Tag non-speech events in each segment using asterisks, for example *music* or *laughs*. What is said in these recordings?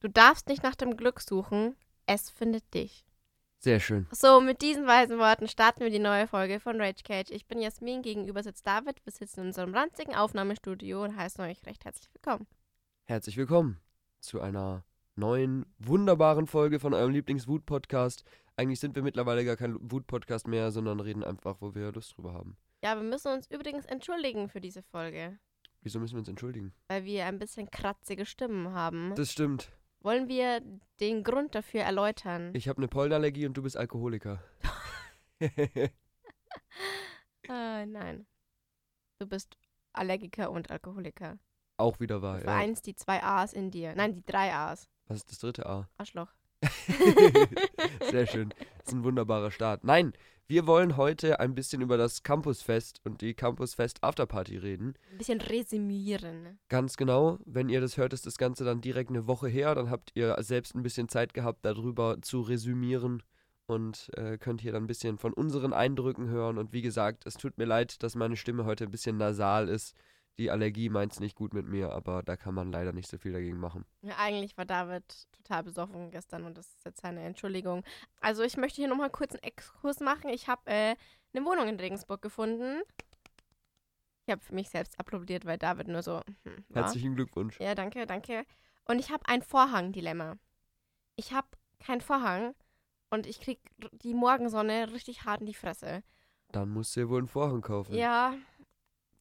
Du darfst nicht nach dem Glück suchen, es findet dich. Sehr schön. So, mit diesen weisen Worten starten wir die neue Folge von Rage Cage. Ich bin Jasmin, gegenüber sitzt David. Wir sitzen in unserem ranzigen Aufnahmestudio und heißen euch recht herzlich willkommen. Herzlich willkommen zu einer neuen, wunderbaren Folge von eurem Lieblings-Wut-Podcast. Eigentlich sind wir mittlerweile gar kein Wut-Podcast mehr, sondern reden einfach, wo wir Lust drüber haben. Ja, wir müssen uns übrigens entschuldigen für diese Folge, Wieso müssen wir uns entschuldigen? weil wir ein bisschen kratzige Stimmen haben. Das stimmt. Wollen wir den Grund dafür erläutern? Ich habe eine Pollenallergie und du bist Alkoholiker. Äh, *laughs* nein. Du bist Allergiker und Alkoholiker. Auch wieder wahr, Du ja. vereinst die zwei A's in dir. Nein, die drei A's. Was ist das dritte A? Arschloch. *laughs* Sehr schön. Das ist ein wunderbarer Start. Nein, wir wollen heute ein bisschen über das Campusfest und die Campusfest Afterparty reden. Ein bisschen resümieren. Ganz genau. Wenn ihr das hört, ist das Ganze dann direkt eine Woche her. Dann habt ihr selbst ein bisschen Zeit gehabt, darüber zu resümieren und äh, könnt hier dann ein bisschen von unseren Eindrücken hören. Und wie gesagt, es tut mir leid, dass meine Stimme heute ein bisschen nasal ist. Die Allergie meint es nicht gut mit mir, aber da kann man leider nicht so viel dagegen machen. Ja, eigentlich war David total besoffen gestern und das ist jetzt seine Entschuldigung. Also ich möchte hier nochmal kurz einen Exkurs machen. Ich habe äh, eine Wohnung in Regensburg gefunden. Ich habe für mich selbst applaudiert, weil David nur so. Hm. Herzlichen Glückwunsch. Ja, danke, danke. Und ich habe ein Vorhang-Dilemma. Ich habe keinen Vorhang und ich krieg r- die Morgensonne richtig hart in die Fresse. Dann musst du dir wohl einen Vorhang kaufen. Ja,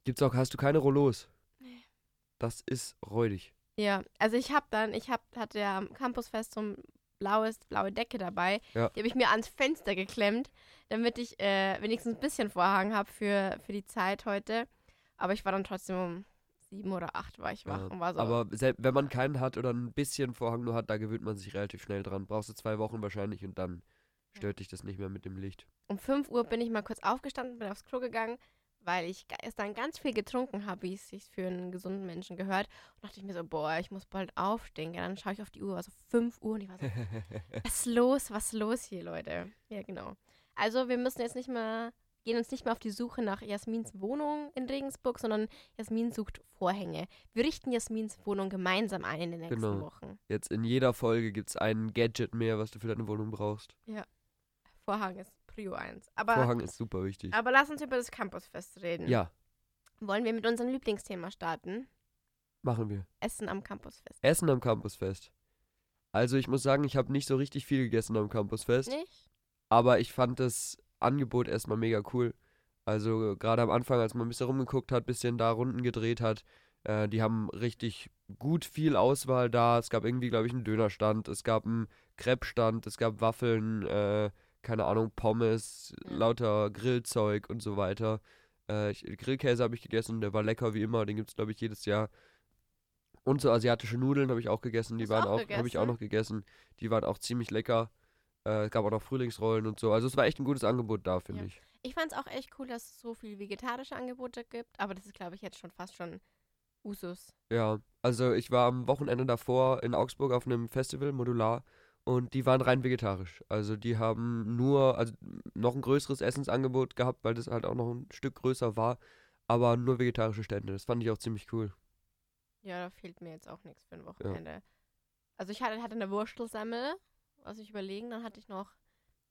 Gibt's auch, hast du keine Rollos? Nee. Das ist räudig. ja. Also ich habe dann, ich hab, hatte ja am Campusfest so ein blaues, blaue Decke dabei. Ja. Die habe ich mir ans Fenster geklemmt, damit ich äh, wenigstens ein bisschen Vorhang habe für, für die Zeit heute. Aber ich war dann trotzdem um sieben oder acht war ich wach Ja, und war so. Aber selbst wenn man keinen hat oder ein bisschen Vorhang nur hat, da gewöhnt man sich relativ schnell dran. Brauchst du zwei Wochen wahrscheinlich und dann stört dich das nicht mehr mit dem Licht. um 5 Uhr bin ich mal kurz aufgestanden, bin aufs Klo gegangen, weil ich gestern ganz viel getrunken habe, wie es sich für einen gesunden Menschen gehört. Und dachte ich mir so, boah, ich muss bald aufstehen. Ja, dann schaue ich auf die Uhr, war so 5 Uhr und ich war so, *laughs* was ist los, was ist los hier, Leute? Ja, genau. Also wir müssen jetzt nicht mehr, gehen uns nicht mehr auf die Suche nach Jasmins Wohnung in Regensburg, sondern Jasmin sucht Vorhänge. Wir richten Jasmins Wohnung gemeinsam ein in den nächsten Genau. Wochen. Jetzt in jeder Folge gibt's ein Gadget mehr, was du für deine Wohnung brauchst. Vorhang ist Prio 1. Aber, Vorhang ist super wichtig. aber lass uns über das Campusfest reden. Ja, Wollen wir mit unserem Lieblingsthema starten? machen wir. Essen am Campusfest. Essen am Campusfest. Also ich muss sagen, ich habe nicht so richtig viel gegessen am Campusfest, Nicht? aber ich fand das Angebot erstmal mega cool. Also gerade am Anfang, als man ein bisschen rumgeguckt hat, bisschen da Runden gedreht hat, äh, die haben richtig gut viel Auswahl da. Es gab irgendwie, glaube ich, einen Dönerstand, es gab einen Crepe-Stand, es gab Waffeln, äh, keine Ahnung, Pommes, Ja. lauter Grillzeug und so weiter. Äh, ich, Grillkäse habe ich gegessen, der war lecker wie immer, den gibt es, glaube ich, jedes Jahr. Und so asiatische Nudeln habe ich auch gegessen, die Hast waren auch auch, habe ich auch noch gegessen. Die waren auch ziemlich lecker. Äh, es gab auch noch Frühlingsrollen und so. Also es war echt ein gutes Angebot da, finde Ja. ich. Ich fand es auch echt cool, dass es so viel vegetarische Angebote gibt, aber das ist, glaube ich, jetzt schon fast schon Usus. Ja, also ich war am Wochenende davor in Augsburg auf einem Festival, Modular, und die waren rein vegetarisch. Also die haben nur, also noch ein größeres Essensangebot gehabt, weil das halt auch noch ein Stück größer war, aber nur vegetarische Stände. Das fand ich auch ziemlich cool. Ja, da fehlt mir jetzt auch nichts für ein Wochenende. Also ich hatte, hatte eine Wurschtelsemmel, was ich überlegen, dann hatte ich noch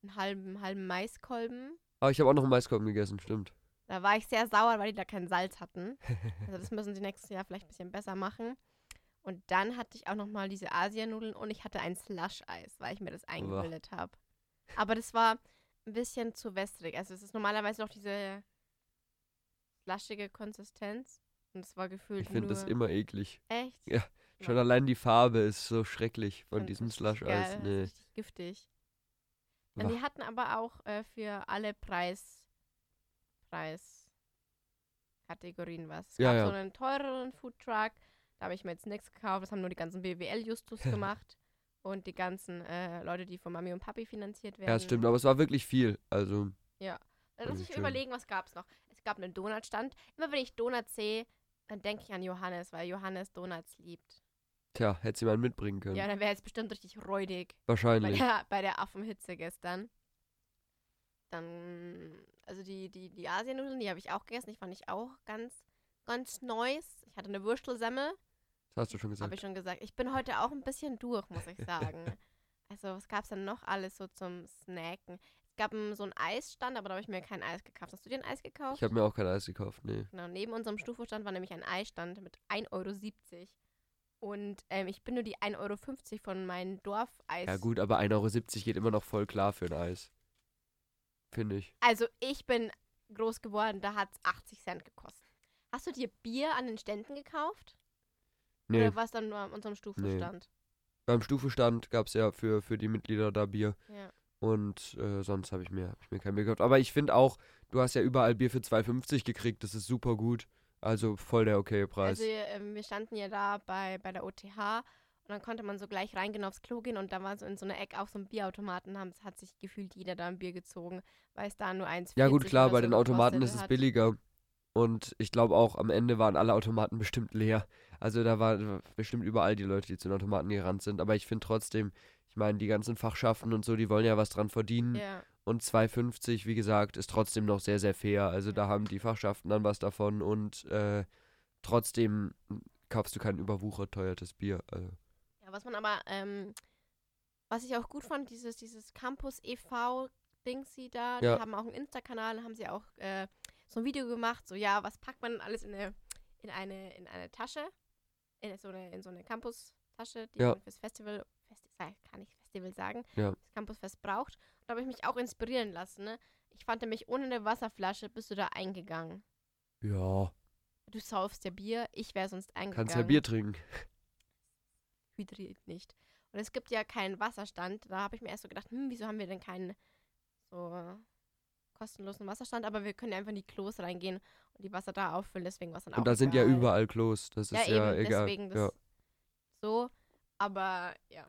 einen halben, halben Maiskolben. Aber ich habe auch noch einen Maiskolben gegessen, stimmt. Da war ich sehr sauer, weil die da kein Salz hatten. Also das müssen sie nächstes Jahr vielleicht ein bisschen besser machen. Und dann hatte ich auch noch mal diese Asianudeln und ich hatte ein Slush-Eis, weil ich mir das eingebildet habe. Aber das war ein bisschen zu wässrig. Also es ist normalerweise noch diese flaschige Konsistenz. Und es war gefühlt Ich finde das immer eklig. Echt? Ja, Schon Ja. allein die Farbe ist so schrecklich von Und diesem Slush-Eis. Nee. Richtig giftig. Und Wah. die hatten aber auch äh, für alle Preis, Preiskategorien was. Es Ja, gab ja. so einen teureren Foodtruck, da habe ich mir jetzt nichts gekauft. Das haben nur die ganzen BWL-Justus *laughs* gemacht. Und die ganzen äh, Leute, die von Mami und Papi finanziert werden. Ja, stimmt, aber es war wirklich viel. Also, Äh, Lass mich schön. überlegen, was gab es noch. Es gab einen Donutstand. Immer wenn ich Donuts sehe, dann denke ich an Johannes, weil Johannes Donuts liebt. tja, hätte sie mal mitbringen können. Ja, dann wäre jetzt bestimmt richtig räudig. bei Wahrscheinlich. der, bei der Affenhitze gestern. Dann, also die, die, die Asiennudeln, die habe ich auch gegessen. Die fand ich auch ganz, ganz nice. Ich hatte eine Würstelsemmel. Hast du schon gesagt. Habe ich schon gesagt. Ich bin heute auch ein bisschen durch, muss ich sagen. *laughs* also, was gab es denn noch alles so zum Snacken? Es gab so einen Eisstand, aber da habe ich mir kein Eis gekauft. Hast du dir ein Eis gekauft? Ich habe mir auch kein Eis gekauft, nee. Genau, neben unserem Stufo-Stand war nämlich ein Eisstand mit 1,70 Euro. Und ähm, ich bin nur die 1,50 Euro von meinem Dorfeis. Ja gut, aber 1,70 Euro geht immer noch voll klar für ein Eis. Finde ich. Also ich bin groß geworden, da hat es 80 Cent gekostet. Hast du dir Bier an den Ständen gekauft? Nee, Oder war es dann nur an unserem Stufenstand? beim Stufestand gab es ja für, für die Mitglieder da Bier. Ja. Und äh, sonst habe ich, mir- hab ich mir kein Bier gekauft. Aber ich finde auch, du hast ja überall Bier für 2,50 gekriegt. Das ist super gut. Also voll der okaye Preis. Also ähm, wir standen ja da bei, bei der OTH und dann konnte man so gleich reingehen aufs Klo gehen und da war so in so einer Ecke auch so ein Bierautomaten, haben, hat sich gefühlt jeder da ein Bier gezogen, weil es da nur eins ja gut, klar, bei den Automaten ist es billiger. Und ich glaube auch, am Ende waren alle Automaten bestimmt leer. Also da waren bestimmt überall die Leute, die zu den Automaten gerannt sind. Aber ich finde trotzdem, ich meine, die ganzen Fachschaften und so, die wollen ja was dran verdienen. Ja, Und 2,50, wie gesagt, ist trotzdem noch sehr, sehr fair. Also da Ja. haben die Fachschaften dann was davon und äh, trotzdem kaufst du kein überwuchert teuertes Bier. Also. ja, was man aber, ähm, was ich auch gut fand, dieses, dieses Campus e.V. Dingsy da, Ja. die haben auch einen Insta-Kanal, haben sie auch äh, so ein Video gemacht, so ja, was packt man alles in eine, in eine, in eine Tasche, in so eine, in so eine Campus-Tasche, die Ja. man fürs Festival, Festi sei- kann ich Festival sagen, Ja. das Campusfest braucht. Und da habe ich mich auch inspirieren lassen, ne? Ich fand nämlich, ohne eine Wasserflasche bist du da eingegangen. Ja, Du saufst ja Bier, ich wäre sonst eingegangen. kannst ja Bier trinken. *laughs* hydriert nicht. Und es gibt ja keinen Wasserstand. Da habe ich mir erst so gedacht, hm, wieso haben wir denn keinen so kostenlosen Wasserstand? Aber wir können ja einfach in die Klos reingehen und die Wasser da auffüllen, deswegen was dann auch Und da sind ja überall Klos. Das ist ja, ja, eben, egal. deswegen das ja. so. Aber ja,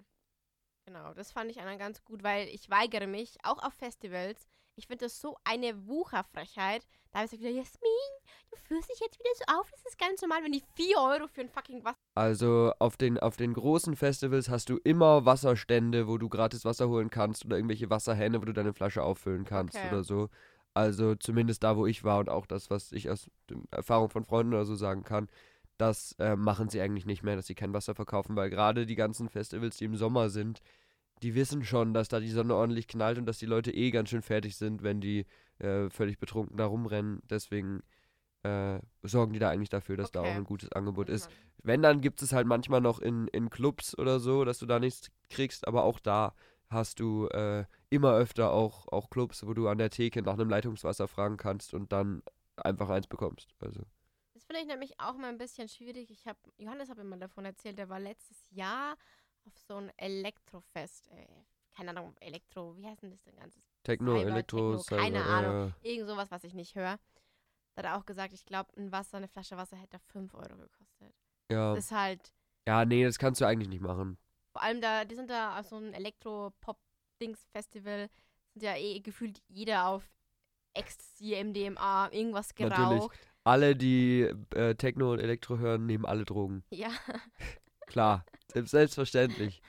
genau, das fand ich dann ganz gut, weil ich weigere mich, auch auf Festivals, ich finde das so eine Wucherfrechheit. Da habe ich so wieder, Jasmin, du führst dich jetzt wieder so auf, das ist ganz normal, wenn die 4 Euro für ein fucking Wasser Also auf den, auf den großen Festivals hast du immer Wasserstände, wo du gratis Wasser holen kannst oder irgendwelche Wasserhähne, wo du deine Flasche auffüllen kannst Okay. oder so. Also zumindest da, wo ich war und auch das, was ich aus den Erfahrungen von Freunden oder so sagen kann, das äh, machen sie eigentlich nicht mehr, dass sie kein Wasser verkaufen, weil gerade die ganzen Festivals, die im Sommer sind, die wissen schon, dass da die Sonne ordentlich knallt und dass die Leute eh ganz schön fertig sind, wenn die äh, völlig betrunken da rumrennen. Deswegen äh, sorgen die da eigentlich dafür, dass da Okay. auch ein gutes Angebot ist. Mann. Wenn, dann gibt es halt manchmal noch in, in Clubs oder so, dass du da nichts kriegst, aber auch da hast du äh, immer öfter auch, auch Clubs, wo du an der Theke nach einem Leitungswasser fragen kannst und dann einfach eins bekommst. Also, Das finde ich nämlich auch mal ein bisschen schwierig. Ich habe, Johannes hat mir mal davon erzählt, der war letztes Jahr auf so ein Elektrofest. Äh, keine Ahnung, Elektro, wie heißt denn das denn ganzes? Techno, Cyber, Elektro, Techno, keine Cyber, Ahnung. äh, Irgend sowas, was ich nicht höre. Hat er auch gesagt, ich glaube, ein Wasser, eine Flasche Wasser hätte 5 Euro gekostet. ja. Das ist halt, ja, nee, das kannst du eigentlich nicht machen. vor allem da, die sind da auf so einem Elektro-Pop-Dings-Festival, sind ja eh gefühlt jeder auf Ecstasy, MDMA, irgendwas Natürlich. geraucht. Alle, die äh, Techno und Elektro hören, nehmen alle Drogen. *laughs* Ja, Klar, selbst, selbstverständlich.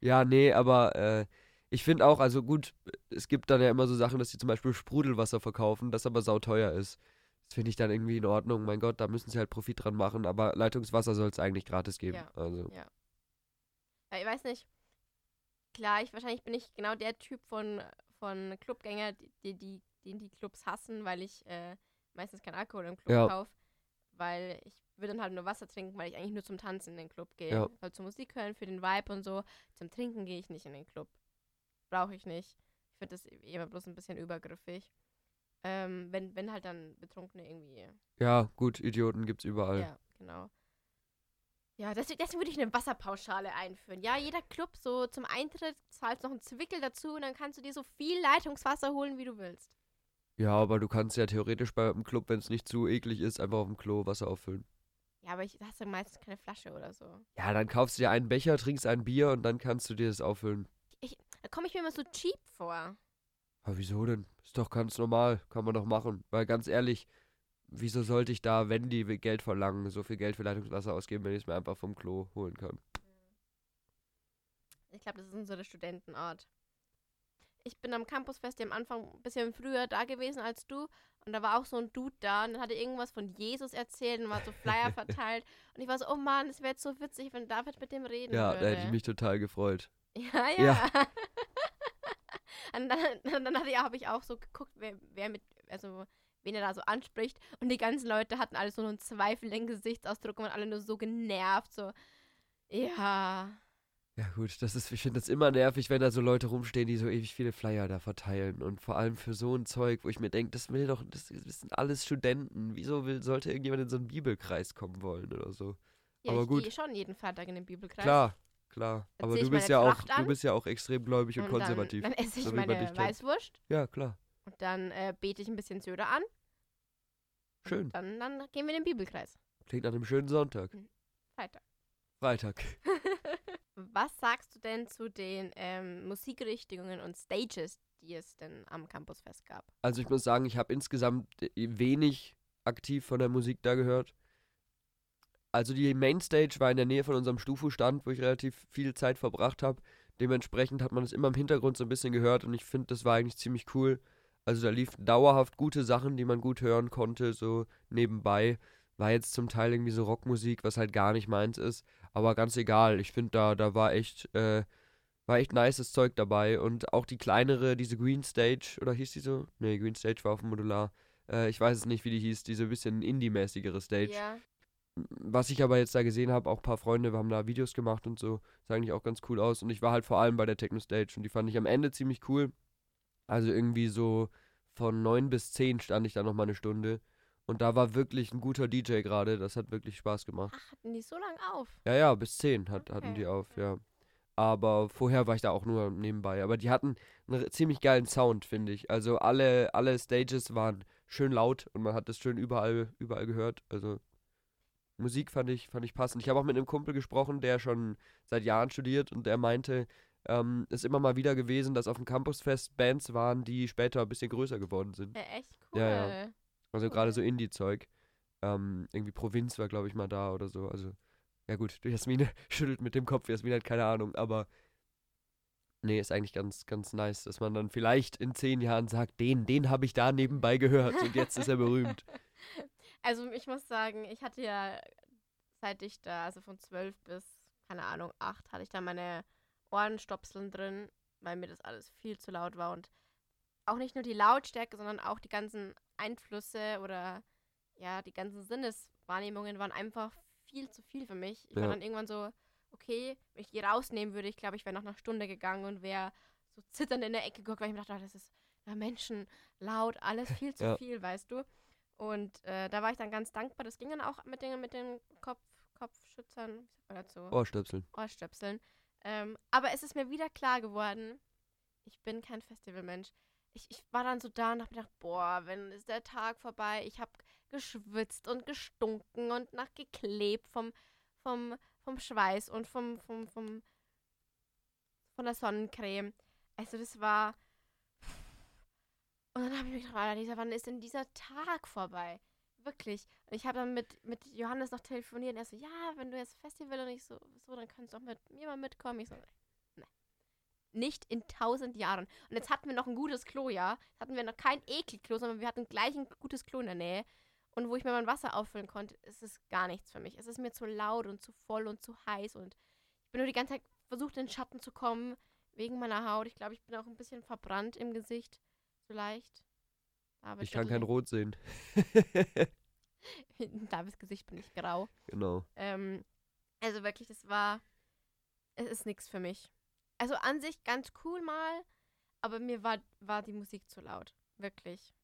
Ja, nee, aber äh, ich finde auch, also gut, es gibt dann ja immer so Sachen, dass die zum Beispiel Sprudelwasser verkaufen, das aber sauteuer ist. Finde ich dann irgendwie in Ordnung. Mein Gott, da müssen sie halt Profit dran machen, aber Leitungswasser soll es eigentlich gratis geben. Ja. Also, Ja, ich weiß nicht. Klar, ich wahrscheinlich bin ich genau der Typ von, von Clubgänger, die, die, den die Clubs hassen, weil ich äh, meistens keinen Alkohol im Club Ja. kaufe. Weil ich würde dann halt nur Wasser trinken, weil ich eigentlich nur zum Tanzen in den Club gehe. Ja. Halt zur Musik hören, für den Vibe und so. Zum Trinken gehe ich nicht in den Club. Brauche ich nicht. Ich finde das immer bloß ein bisschen übergriffig. Ähm, wenn, wenn halt dann Betrunkene irgendwie ja, gut, Idioten gibt's überall. ja, genau. Ja, deswegen, deswegen würde ich eine Wasserpauschale einführen. Ja, jeder Club so zum Eintritt zahlst noch einen Zwickel dazu und dann kannst du dir so viel Leitungswasser holen, wie du willst. Ja, aber du kannst ja theoretisch beim Club, wenn es nicht zu eklig ist, einfach auf dem Klo Wasser auffüllen. Ja, aber ich hast du meistens keine Flasche oder so. Ja, dann kaufst du dir einen Becher, trinkst ein Bier und dann kannst du dir das auffüllen. Da komme ich mir immer so cheap vor. Aber wieso denn? Ist doch ganz normal, kann man doch machen. Weil ganz ehrlich, wieso sollte ich da, wenn die Geld verlangen, so viel Geld für Leitungswasser ausgeben, wenn ich es mir einfach vom Klo holen kann? Ich glaube, das ist unsere Studentenart. ich bin am Campusfest ja am Anfang ein bisschen früher da gewesen als du. Und da war auch so ein Dude da und dann hat er irgendwas von Jesus erzählt und war so Flyer *laughs* verteilt. Und ich war so, oh Mann, es wäre jetzt so witzig, wenn David mit dem reden Ja, würde. da hätte ich mich total gefreut. *laughs* Ja, ja. Ja. *laughs* und dann, *laughs* dann ja, habe ich auch so geguckt, wer, wer mit, also wen er da so anspricht. Und die ganzen Leute hatten alle so einen zweifelnden Gesichtsausdruck und waren alle nur so genervt. So, ja. Ja gut, das ist, ich finde das immer nervig, wenn da so Leute rumstehen, die so ewig viele Flyer da verteilen. Und vor allem für so ein Zeug, wo ich mir denke, das will doch, das, das sind alles Studenten. Wieso will, sollte irgendjemand in so einen Bibelkreis kommen wollen oder so? ja Aber ich gut. gehe schon jeden Freitag in den Bibelkreis. Klar, klar. Aber du bist ja auch, du bist ja auch extrem gläubig und, Und konservativ. Dann, dann esse ich so meine. Weißwurst ja, klar. und dann äh, bete ich ein bisschen Söder an. Schön. Dann, dann gehen wir in den Bibelkreis. Klingt nach einem schönen Sonntag. Freitag. Freitag. *laughs* Was sagst du denn zu den ähm, Musikrichtungen und Stages, die es denn am Campusfest gab? Also ich muss sagen, ich habe insgesamt äh, wenig aktiv von der Musik da gehört. Also die Mainstage war in der Nähe von unserem Stufu-Stand, wo ich relativ viel Zeit verbracht habe. Dementsprechend hat man es immer im Hintergrund so ein bisschen gehört und ich finde, das war eigentlich ziemlich cool. Also da liefen dauerhaft gute Sachen, die man gut hören konnte, so nebenbei. War jetzt zum Teil irgendwie so Rockmusik, was halt gar nicht meins ist. Aber ganz egal. Ich finde, da, da war echt, äh, war echt nices Zeug dabei. Und auch die kleinere, diese Green Stage, oder hieß die so? Nee, Green Stage war auf dem Modular. Äh, ich weiß es nicht, wie die hieß, diese bisschen Indie-mäßigere Stage. Ja. Was ich aber jetzt da gesehen habe, auch ein paar Freunde, wir haben da Videos gemacht und so, sah eigentlich auch ganz cool aus. Und ich war halt vor allem bei der Techno Stage und die fand ich am Ende ziemlich cool. Also irgendwie so von 9 bis 10 stand ich da nochmal eine Stunde. Und da war wirklich ein guter DJ gerade. Das hat wirklich Spaß gemacht. Ach, hatten die so lange auf? Ja, ja, bis 10 hat, hatten Okay, die auf, ja. Aber vorher war ich da auch nur nebenbei. Aber die hatten einen ziemlich geilen Sound, finde ich. Also alle, alle Stages waren schön laut und man hat das schön überall, überall gehört. Also Musik fand ich, fand ich passend. Ich habe auch mit einem Kumpel gesprochen, der schon seit Jahren studiert und der meinte, ähm, ist immer mal wieder gewesen, dass auf dem Campusfest Bands waren, die später ein bisschen größer geworden sind. Äh, echt cool. Ja, ja. Also gerade so. Indie-Zeug. Ähm, irgendwie Provinz war, glaube ich, mal da oder so. Also, ja gut, *laughs* Jasmine schüttelt mit dem Kopf, Jasmine hat keine Ahnung, aber nee, ist eigentlich ganz, ganz nice, dass man dann vielleicht in zehn Jahren sagt, den, den habe ich da nebenbei gehört und jetzt ist er berühmt. *laughs* Also ich muss sagen, ich hatte ja, seit ich da, also von 12 bis, keine Ahnung, 8, hatte ich da meine Ohrenstopseln drin, weil mir das alles viel zu laut war und auch nicht nur die Lautstärke, sondern auch die ganzen Einflüsse oder ja, die ganzen Sinneswahrnehmungen waren einfach viel zu viel für mich. Ich war Ja. dann irgendwann so, okay, wenn ich die rausnehmen würde, ich glaube, ich wäre nach einer Stunde gegangen und wäre so zitternd in der Ecke geguckt, weil ich mir dachte, oh, das ist ja, Menschen laut, alles viel zu Ja. viel, weißt du. Und äh, da war ich dann ganz dankbar. Das ging dann auch mit den, mit den Kopf, Kopfschützern, wie sagt man dazu? Ohrstöpseln. Ohrstöpseln. Ähm, aber es ist mir wieder klar geworden, ich bin kein Festivalmensch. Ich, ich war dann so da und hab mir gedacht, boah, wenn ist der Tag vorbei. Ich habe geschwitzt und gestunken und nachgeklebt vom, vom, vom Schweiß und vom, vom, vom, von der Sonnencreme. Also das war. Und dann habe ich mir gedacht, Lisa, wann ist denn dieser Tag vorbei? Wirklich. Und ich habe dann mit, mit Johannes noch telefoniert und er so, ja, wenn du jetzt Festival und ich so, so, dann kannst du auch mit mir mal mitkommen. Ich so, ne. Nicht in tausend Jahren. Und jetzt hatten wir noch ein gutes Klo, ja. Jetzt hatten wir noch kein Ekelklo, sondern wir hatten gleich ein gutes Klo in der Nähe. Und wo ich mir mein Wasser auffüllen konnte, ist es gar nichts für mich. Es ist mir zu laut und zu voll und zu heiß. Und ich bin nur die ganze Zeit versucht, in den Schatten zu kommen, wegen meiner Haut. Ich glaube, ich bin auch ein bisschen verbrannt im Gesicht. So leicht. David Ich kann kein Rot sehen. In *laughs* Davids Gesicht bin ich grau. genau. Ähm, also wirklich, das war. Es ist nichts für mich. Also an sich ganz cool mal, aber mir war, war die Musik zu laut. Wirklich.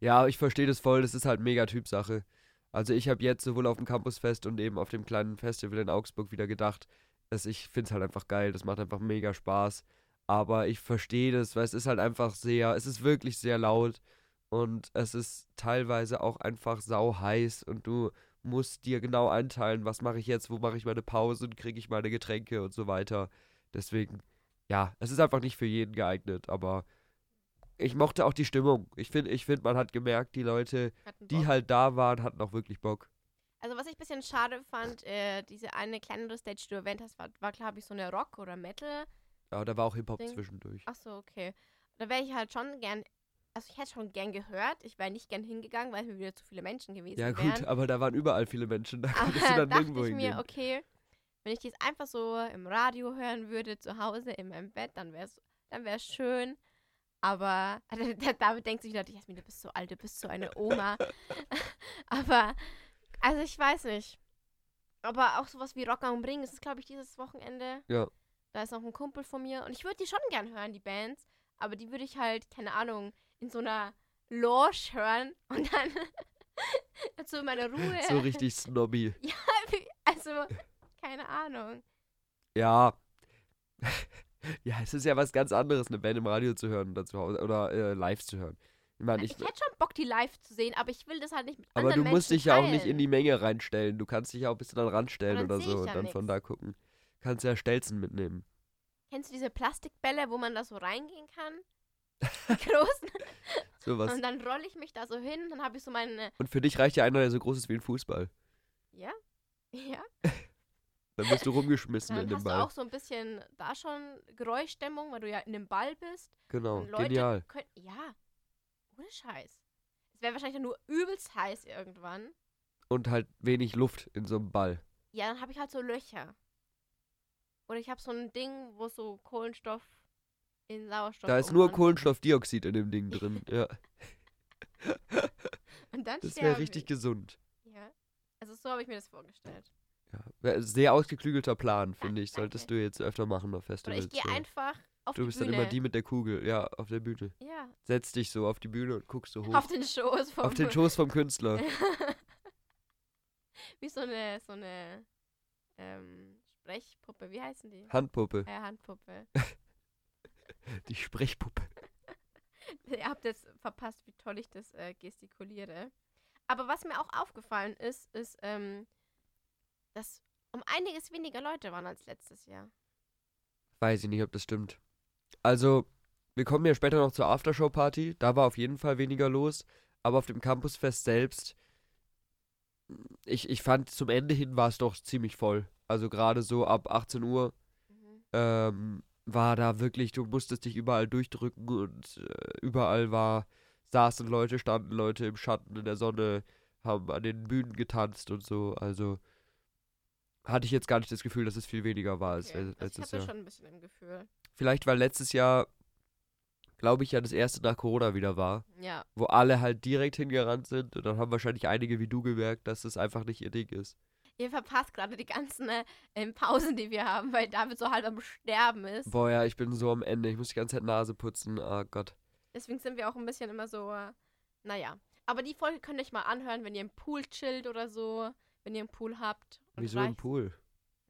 Ja, ich verstehe das voll, das ist halt mega Typsache. Also ich habe jetzt sowohl auf dem Campusfest und eben auf dem kleinen Festival in Augsburg wieder gedacht, dass ich finde es halt einfach geil, das macht einfach mega Spaß. Aber ich verstehe das, weil es ist halt einfach sehr, es ist wirklich sehr laut und es ist teilweise auch einfach sau heiß und du musst dir genau einteilen, was mache ich jetzt, wo mache ich meine Pause und kriege ich meine Getränke und so weiter. Deswegen, ja, es ist einfach nicht für jeden geeignet, aber ich mochte auch die Stimmung. Ich finde, ich find, man hat gemerkt, die Leute, die halt da waren, hatten auch wirklich Bock. Also was ich ein bisschen schade fand, äh, diese eine kleinere Stage, die du erwähnt hast, war, war glaube ich, so eine Rock- oder Metal. Aber da war auch Hip-Hop zwischendurch. Ach so, okay. Da wäre ich halt schon gern, also ich hätte schon gern gehört. Ich wäre nicht gern hingegangen, weil es mir wieder zu viele Menschen gewesen Ja, wären. gut, aber da waren überall viele Menschen. Da Aber konntest du dann dachte nirgendwo ich mir, okay, wenn ich dies einfach so im Radio hören würde, zu Hause in meinem Bett, dann wäre es dann wär's schön. Aber *laughs* der David denkt sich wieder, Jasmin, du bist so alt, du bist so eine Oma. *laughs* aber, also ich weiß nicht. Aber auch sowas wie Rock am Ring, das ist, glaube ich, dieses Wochenende. Ja. Da ist noch ein Kumpel von mir und ich würde die schon gern hören, die Bands. Aber die würde ich halt, keine Ahnung, in so einer Lounge hören *laughs* und dann *laughs* so in meiner Ruhe. So *laughs* richtig snobby. Also, keine Ahnung. Ja. ja, es ist ja was ganz anderes, eine Band im Radio zu hören oder zu Hause oder äh, live zu hören. Ich meine, Ich, ich, hätte schon Bock, die live zu sehen, aber ich will das halt nicht mit aber du anderen musst Menschen dich ja auch nicht in die Menge reinstellen. Du kannst dich ja auch ein bisschen dann ranstellen Aber dann oder so und ja dann von da gucken. Kannst ja Stelzen mitnehmen. Kennst du diese Plastikbälle, wo man da so reingehen kann? *laughs* Die großen. Sowas. Und dann rolle ich mich da so hin, dann habe ich so meine. Und für dich reicht ja einer, der so groß ist wie ein Fußball. Ja? *laughs* Ja. Dann wirst du rumgeschmissen Dann in dem hast du Ball. auch so ein bisschen da schon Geräuschdämmung, weil du ja in dem Ball bist. Genau, Und Leute genial. Können, ja. Ohne Scheiß. Es wäre wahrscheinlich dann nur übelst heiß irgendwann. Und halt wenig Luft in so einem Ball. Ja, dann habe ich halt so Löcher. Oder ich habe so ein Ding, wo so Kohlenstoff in Sauerstoff. Da ist nur. Kohlenstoffdioxid in dem Ding *laughs* drin. Ja, Und dann das wäre richtig ich. gesund. Ja. Also so habe ich mir das vorgestellt. Ja. Sehr ausgeklügelter Plan, finde ich. Solltest du jetzt öfter machen auf Oder Festivals. ich gehe einfach auf Du die bist Bühne. dann immer die mit der Kugel, ja, auf der Bühne. Ja, Setz dich so auf die Bühne und guckst so hoch. auf den Schoß vom Auf den Schoß vom Künstler. *laughs* Wie so eine, so eine ähm, Sprechpuppe. Wie heißen die? Handpuppe. Äh, Handpuppe. *laughs* *laughs* Die Sprechpuppe. *laughs* Ihr habt jetzt verpasst, wie toll ich das äh, gestikuliere. Aber was mir auch aufgefallen ist, ist, ähm, dass um einiges weniger Leute waren als letztes Jahr. Weiß ich nicht, ob das stimmt. Also, wir kommen ja später noch zur Aftershow-Party. Da war auf jeden Fall weniger los. Aber auf dem Campusfest selbst, ich, ich fand, zum Ende hin war es doch ziemlich voll. Also gerade so ab 18 Uhr Mhm. ähm, war da wirklich, du musstest dich überall durchdrücken und äh, überall war, saßen Leute, standen Leute im Schatten, in der Sonne, haben an den Bühnen getanzt und so. Also hatte ich jetzt gar nicht das Gefühl, dass es viel weniger war als Okay. le- Also ich letztes Jahr. schon ein bisschen im Gefühl. Vielleicht, weil letztes Jahr, glaube ich, ja das erste nach Corona wieder war, Ja, wo alle halt direkt hingerannt sind und dann haben wahrscheinlich einige wie du gemerkt, dass das einfach nicht ihr Ding ist. ihr verpasst gerade die ganzen äh, ähm, Pausen, die wir haben, weil David so halb am Sterben ist. Boah, ja, ich bin so am Ende. Ich muss die ganze Zeit Nase putzen. Ah Gott. Deswegen sind wir auch ein bisschen immer so, äh, naja. Aber die Folge könnt ihr euch mal anhören, wenn ihr im Pool chillt oder so, wenn ihr einen Pool habt. Und Wieso im Pool?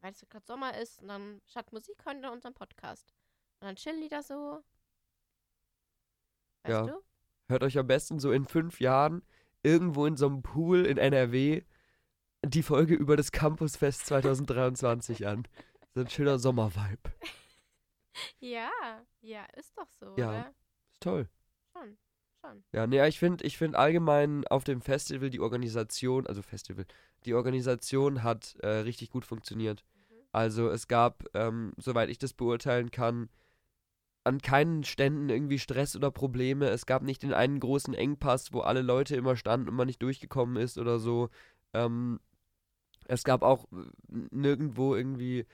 Weil es gerade Sommer ist und dann statt Musik hören wir unseren Podcast. Und dann chillen die da so. Weißt Ja. du? Hört euch am besten so in fünf Jahren irgendwo in so einem Pool in NRW die Folge über das Campusfest 2023 an. So ein schöner Sommervibe. *laughs* Ja, ja, ist doch so, Ja. oder? Ist toll. Schon, schon. Ja, nee, ich finde ich find allgemein auf dem Festival die Organisation, also Festival, die Organisation hat äh, richtig gut funktioniert. Mhm. Also es gab, ähm, soweit ich das beurteilen kann, an keinen Ständen irgendwie Stress oder Probleme. Es gab nicht den einen großen Engpass, wo alle Leute immer standen und man nicht durchgekommen ist oder so. Ähm, es gab auch äh, nirgendwo irgendwie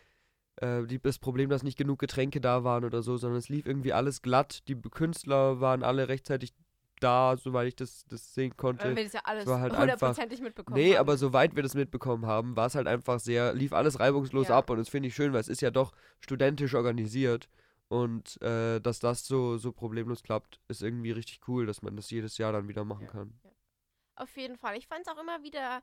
äh, die, das Problem, dass nicht genug Getränke da waren oder so, sondern es lief irgendwie alles glatt. Die Künstler waren alle rechtzeitig da, soweit ich das, das sehen konnte. Weil wir das ja alles war halt hundertprozentig mitbekommen Nee, haben. aber soweit wir das mitbekommen haben, war es halt einfach sehr, lief alles reibungslos Ja. ab und das finde ich schön, weil es ist ja doch studentisch organisiert und äh, dass das so, so problemlos klappt, ist irgendwie richtig cool, dass man das jedes Jahr dann wieder machen Ja. kann. Auf jeden Fall. Ich fand es auch immer wieder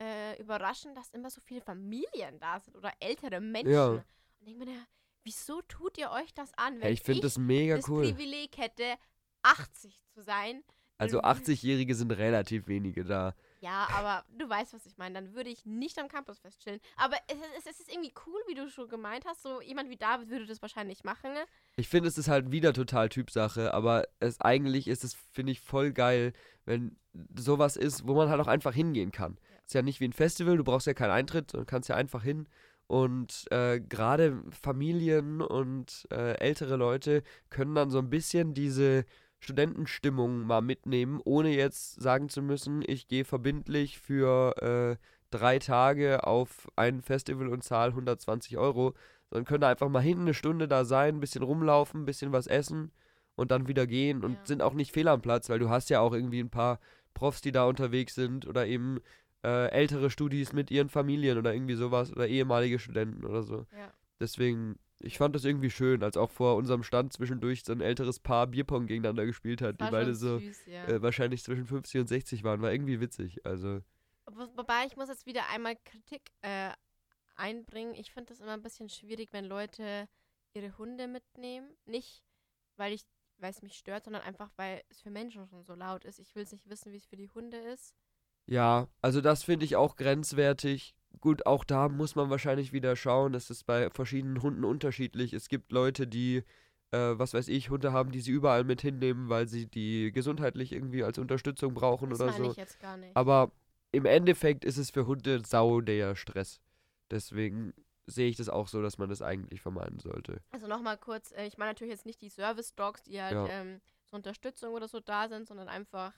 äh, überraschend, dass immer so viele Familien da sind oder ältere Menschen. Ja. Und ich denke mir, wieso tut ihr euch das an, wenn Hey, ich finde das mega das cool. Privileg hätte, 80 zu sein? Also dann- 80-Jährige sind relativ wenige da. Ja, aber du weißt, was ich meine. Dann würde ich nicht am Campusfest chillen. Aber es, es, es ist irgendwie cool, wie du schon gemeint hast. So jemand wie David würde das wahrscheinlich machen. ne? Ich finde, es ist halt wieder total Typsache, aber es eigentlich ist es, finde ich, voll geil, wenn sowas ist, wo man halt auch einfach hingehen kann. Ja. Ist ja nicht wie ein Festival, du brauchst ja keinen Eintritt und kannst ja einfach hin Und äh, gerade Familien und äh, ältere Leute können dann so ein bisschen diese Studentenstimmung mal mitnehmen, ohne jetzt sagen zu müssen, ich gehe verbindlich für äh, drei Tage auf ein Festival und zahle 120 Euro, sondern können einfach mal hinten eine Stunde da sein, ein bisschen rumlaufen, ein bisschen was essen und dann wieder gehen und Ja. sind auch nicht fehl am Platz, weil du hast ja auch irgendwie ein paar Profs, die da unterwegs sind oder eben äh, ältere Studis mit ihren Familien oder irgendwie sowas oder ehemalige Studenten oder so. Ja. Deswegen, ich fand das irgendwie schön, als auch vor unserem Stand zwischendurch so ein älteres Paar Bierpong gegeneinander gespielt hat, die beide so süß, ja. äh, wahrscheinlich zwischen 50 und 60 waren. War irgendwie witzig. Also, Wo- Wobei ich muss jetzt wieder einmal Kritik äh, einbringen. Ich finde das immer ein bisschen schwierig, wenn Leute ihre Hunde mitnehmen. Nicht, weil ich, weil es mich stört, sondern einfach, weil es für Menschen schon so laut ist. Ich will es nicht wissen, wie es für die Hunde ist. ja, also das finde ich auch grenzwertig. Gut, auch da muss man wahrscheinlich wieder schauen. Es ist bei verschiedenen Hunden unterschiedlich. Es gibt Leute, die, äh, was weiß ich, Hunde haben, die sie überall mit hinnehmen, weil sie die gesundheitlich irgendwie als Unterstützung brauchen Das oder meine so. ich jetzt gar nicht. Aber im Endeffekt ist es für Hunde sau der Stress. Deswegen sehe ich das auch so, dass man das eigentlich vermeiden sollte. Also nochmal kurz, äh, ich meine natürlich jetzt nicht die Service-Dogs, die halt Ja. ähm, zur Unterstützung oder so da sind, sondern einfach,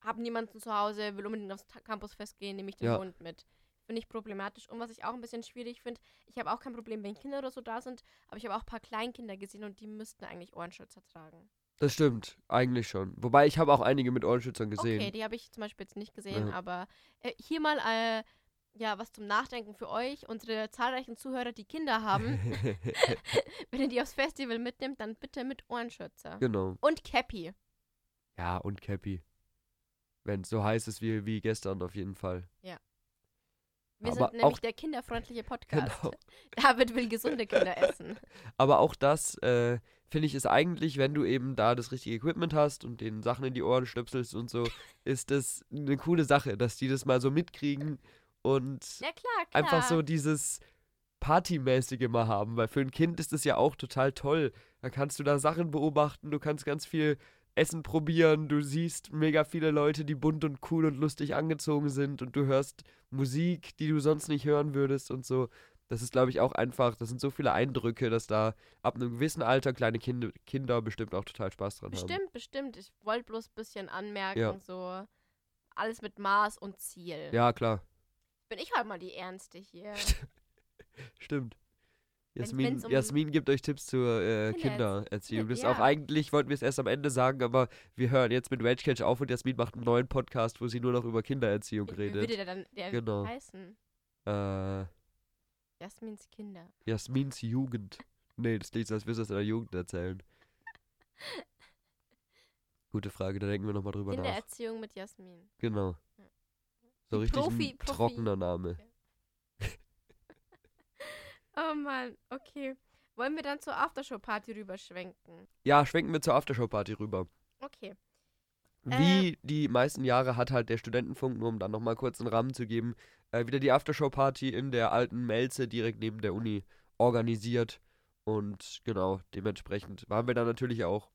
hab niemanden zu Hause, will unbedingt aufs Ta- Campusfest gehen, nehme ich den Ja. Hund mit. Finde ich problematisch. Und was ich auch ein bisschen schwierig finde, ich habe auch kein Problem, wenn Kinder oder so da sind, aber ich habe auch ein paar Kleinkinder gesehen und die müssten eigentlich Ohrenschützer tragen. Das stimmt, eigentlich schon. Wobei ich habe auch einige mit Ohrenschützern gesehen. Okay, die habe ich zum Beispiel jetzt nicht gesehen, Ja. aber äh, hier mal äh, ja was zum Nachdenken für euch, unsere zahlreichen Zuhörer, die Kinder haben. *laughs* *laughs* Wenn ihr die aufs Festival mitnimmt, dann bitte mit Ohrenschützer. genau. Und Cappy. Ja, und Cappy. Wenn es so heiß ist wie, wie gestern, auf jeden Fall. Wir Aber sind nämlich auch- der kinderfreundliche *laughs* Podcast. Genau. David will gesunde Kinder essen. Aber auch das, äh, finde ich, ist eigentlich, wenn du eben da das richtige Equipment hast und den Sachen in die Ohren stöpselst und so, ist das eine coole Sache, dass die das mal so mitkriegen und Ja klar, klar. einfach so dieses Partymäßige mal haben, weil für ein Kind ist das ja auch total toll. Da kannst du da Sachen beobachten, du kannst ganz viel Essen probieren, du siehst mega viele Leute, die bunt und cool und lustig angezogen sind und du hörst Musik, die du sonst nicht hören würdest und so. Das ist, glaube ich, auch einfach, das sind so viele Eindrücke, dass da ab einem gewissen Alter kleine kind Kinder bestimmt auch total Spaß dran haben. Bestimmt, bestimmt. Ich wollte bloß ein bisschen anmerken, Ja. so alles mit Maß und Ziel. Ja, klar. Bin ich halt mal die Ernste hier. *laughs* Stimmt. Jasmin, um Jasmin gibt euch Tipps zur äh, Kindererz- Kindererziehung. Das Ja. auch eigentlich, wollten wir es erst am Ende sagen, aber wir hören jetzt mit Rage Catch auf und Jasmin macht einen neuen Podcast, wo sie nur noch über Kindererziehung Wie würde redet. der dann der Genau. heißen? Äh, Jasmins Kinder. Jasmins Jugend. Nee, das klingt so, als würdest du es in der Jugend erzählen. *laughs* Gute Frage, da denken wir nochmal drüber nach. Kindererziehung mit Jasmin. Genau. Ja. So richtig Profi- Profi- trockener Name. Oh Mann, okay. Wollen wir dann zur Aftershow-Party rüberschwenken? Ja, schwenken wir zur Aftershow-Party rüber. Okay. Wie die meisten Jahre hat halt der Studentenfunk, nur um dann nochmal kurz einen Rahmen zu geben, äh, wieder die Aftershow-Party in der alten Melze direkt neben der Uni organisiert. Und genau, dementsprechend waren wir da natürlich auch.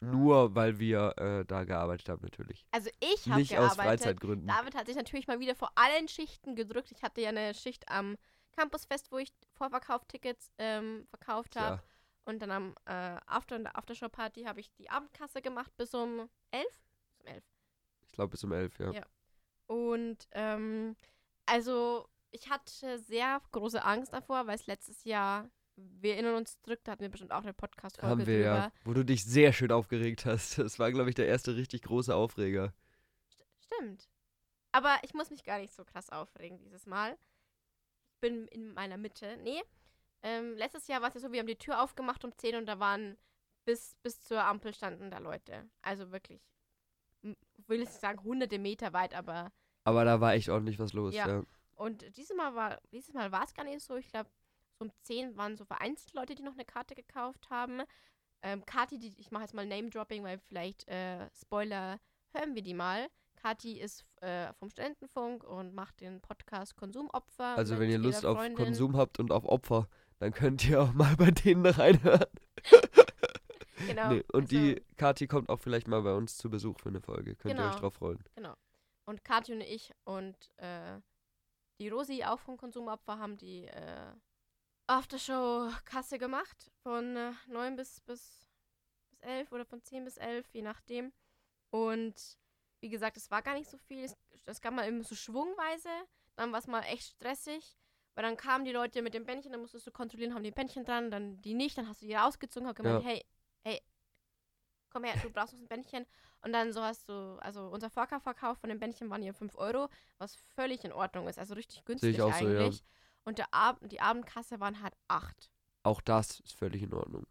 Nur weil wir äh, da gearbeitet haben, natürlich. Also ich habe Nicht aus gearbeitet. Freizeitgründen. David hat sich natürlich mal wieder vor allen Schichten gedrückt. Ich hatte ja eine Schicht am Campusfest, wo ich Vorverkauftickets ähm, verkauft habe. Und dann am äh, After- und Aftershow-Party habe ich die Abendkasse gemacht bis um 11? Bis um 11. ich glaube bis um elf, ja. Ja. Und ähm, also ich hatte sehr große Angst davor, weil es letztes Jahr, wir erinnern uns zurück, da hatten wir bestimmt auch eine Podcast-Folge Haben wir drüber. ja. Wo du dich sehr schön aufgeregt hast. Das war, glaube ich, der erste richtig große Aufreger. Stimmt. Aber ich muss mich gar nicht so krass aufregen dieses Mal. Bin in meiner Mitte. Nee. Ähm, letztes Jahr war es ja so, wir haben die Tür aufgemacht um 10 und da waren bis, bis zur Ampel standen da Leute. Also wirklich, will ich sagen hunderte Meter weit, aber Aber da war echt ordentlich was los, Ja. ja. und dieses Mal war dieses Mal war es gar nicht so. Ich glaube, so um 10 waren so vereinzelt Leute, die noch eine Karte gekauft haben. Ähm, Kati, die, ich mache jetzt mal Name-Dropping, weil vielleicht, äh, Spoiler, hören wir die mal. Kati ist äh, vom Studentenfunk und macht den Podcast Konsumopfer. Also wenn ihr Lust auf Freundin. Konsum habt und auf Opfer, dann könnt ihr auch mal bei denen reinhören. *laughs* Genau. nee, und also, die Kati kommt auch vielleicht mal bei uns zu Besuch für eine Folge. Könnt ihr euch Genau. drauf freuen. Und Kati und ich und äh, die Rosi auch vom Konsumopfer haben die äh, Aftershow-Kasse gemacht. Von äh, 9 bis, bis, bis 11 oder von 10 bis 11, je nachdem. Und wie gesagt, es war gar nicht so viel. Es, es gab mal eben so schwungweise. Dann war es mal echt stressig. Weil dann kamen die Leute mit dem Bändchen, dann musstest du kontrollieren, haben die Bändchen dran, dann die nicht, dann hast du die rausgezogen, hab gemeint, Ja. hey, hey, komm her, du brauchst noch ein Bändchen. Und dann so hast du, also unser Vorkaufverkauf von dem Bändchen waren hier 5 Euro, was völlig in Ordnung ist, also richtig günstig auch so, ja. eigentlich. Und der Ab die Abendkasse waren halt 8. Auch das ist völlig in Ordnung.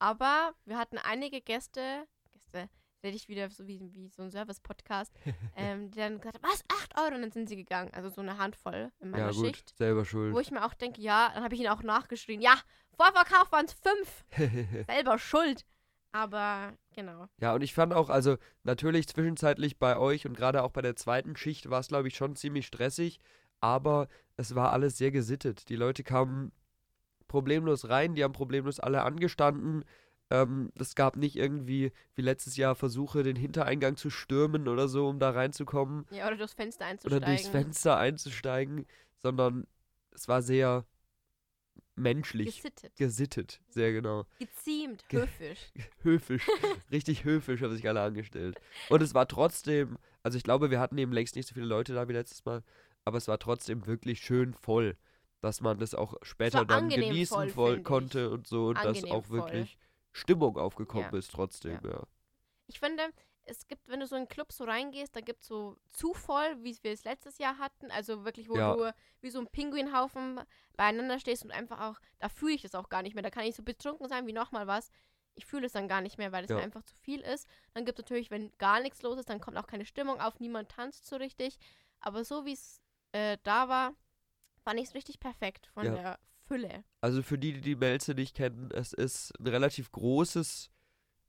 Aber wir hatten einige Gäste, Gäste, rede ich wieder so wie, wie so ein Service-Podcast, *laughs* ähm, die dann gesagt haben, was, 8 Euro? Und dann sind sie gegangen. Also so eine Handvoll in meiner ja, gut, Schicht. selber schuld. Wo ich mir auch denke, ja, dann habe ich ihn auch nachgeschrien, ja, Vorverkauf waren es 5, selber schuld. Aber genau. Ja, und ich fand auch, also natürlich zwischenzeitlich bei euch und gerade auch bei der zweiten Schicht war es, glaube ich, schon ziemlich stressig, aber es war alles sehr gesittet. Die Leute kamen problemlos rein, die haben problemlos alle angestanden. Ähm, es gab nicht irgendwie, wie letztes Jahr, Versuche, den Hintereingang zu stürmen oder so, um da reinzukommen Ja, oder durchs Fenster oder einzusteigen. durchs Fenster einzusteigen, sondern es war sehr menschlich, Gesittet. gesittet, sehr genau. Geziemt, Ge- höfisch. *laughs* höfisch, richtig höfisch haben sich alle angestellt. Und es war trotzdem, also ich glaube, wir hatten eben längst nicht so viele Leute da wie letztes Mal, aber es war trotzdem wirklich schön voll, dass man das auch später dann genießen voll, konnte und so und dass Angenehm auch voll. wirklich Stimmung aufgekommen Ja. ist trotzdem, ja. Ich finde, es gibt, wenn du so in einen Club so reingehst, da gibt es so zu voll, wie wir es letztes Jahr hatten. Also wirklich, wo Ja. du wie so ein Pinguinhaufen beieinander stehst und einfach auch, da fühle ich das auch gar nicht mehr. Da kann ich so betrunken sein wie nochmal was. Ich fühle es dann gar nicht mehr, weil es Ja. mir einfach zu viel ist. Dann gibt es natürlich, wenn gar nichts los ist, dann kommt auch keine Stimmung auf, niemand tanzt so richtig. Aber so wie es äh, da war, fand ich es richtig perfekt von Ja. der Fülle. Also für die, die die Melze nicht kennen, es ist ein relativ großes,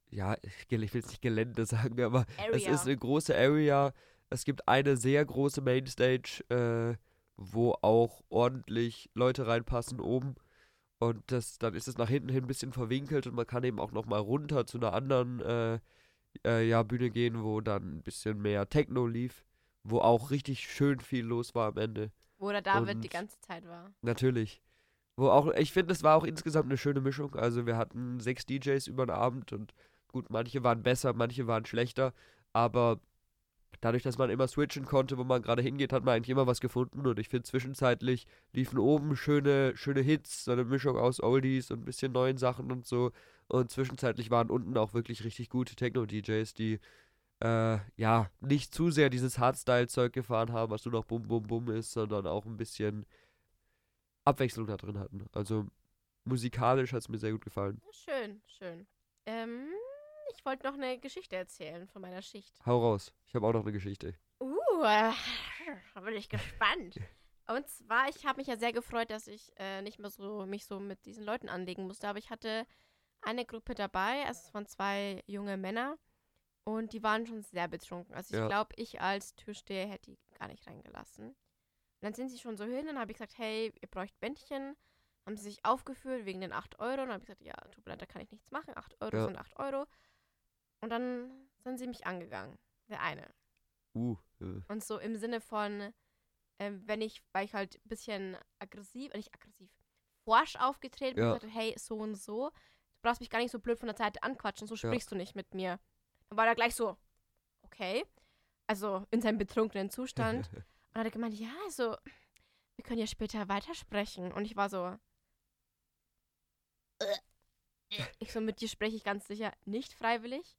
ja, ich will jetzt nicht Gelände *laughs* sagen, aber Es Area. ist eine große Area. Es gibt eine sehr große Mainstage, äh, wo auch ordentlich Leute reinpassen oben. Und das, dann ist es nach hinten hin ein bisschen verwinkelt und man kann eben auch nochmal runter zu einer anderen äh, äh, ja, Bühne gehen, wo dann ein bisschen mehr Techno lief, wo auch richtig schön viel los war am Ende. wo der David die und- ganze Zeit war. Natürlich. Wo auch, ich finde, es war auch insgesamt eine schöne Mischung. Also wir hatten sechs DJs über den Abend und gut, manche waren besser, manche waren schlechter, aber dadurch, dass man immer switchen konnte, wo man gerade hingeht, hat man eigentlich immer was gefunden. Und ich finde zwischenzeitlich liefen oben schöne, schöne Hits, so eine Mischung aus Oldies und ein bisschen neuen Sachen und so. Und zwischenzeitlich waren unten auch wirklich richtig gute Techno-DJs, die äh, ja, nicht zu sehr dieses Hardstyle-Zeug gefahren haben, was nur noch Bum Bum Bum ist, sondern auch ein bisschen Abwechslung da drin hatten. Also musikalisch hat es mir sehr gut gefallen. Schön, schön. Ähm, ich wollte noch eine Geschichte erzählen von meiner Schicht. Hau raus. Ich habe auch noch eine Geschichte. Uh, äh, *laughs* da bin ich gespannt. *laughs* Und zwar, ich habe mich ja sehr gefreut, dass ich äh, nicht mehr so mich so mit diesen Leuten anlegen musste. Aber ich hatte eine Gruppe dabei, also es waren zwei junge Männer und die waren schon sehr betrunken. Also ich Ja. glaube, ich als Türsteher hätte die gar nicht reingelassen. Und dann sind sie schon so hin und habe ich gesagt, hey, ihr bräucht Bändchen. Haben sie sich aufgeführt wegen den 8 Euro. Und dann habe ich gesagt, ja, tut mir leid, da kann ich nichts machen. 8 Euro Ja. sind 8 Euro. Und dann sind sie mich angegangen. Der eine. Uh, äh, Und so im Sinne von, ähm, wenn ich, weil ich halt ein bisschen aggressiv, äh, nicht aggressiv, forsch aufgetreten bin, Ja. und sagte, hey, so und so, du brauchst mich gar nicht so blöd von der Seite anquatschen, so Ja. sprichst du nicht mit mir. Dann war er gleich so, okay, also in seinem betrunkenen Zustand. *laughs* und dann hat er gemeint, ja, also, wir können ja später weitersprechen. Und ich war so, ich so, mit dir spreche ich ganz sicher nicht freiwillig.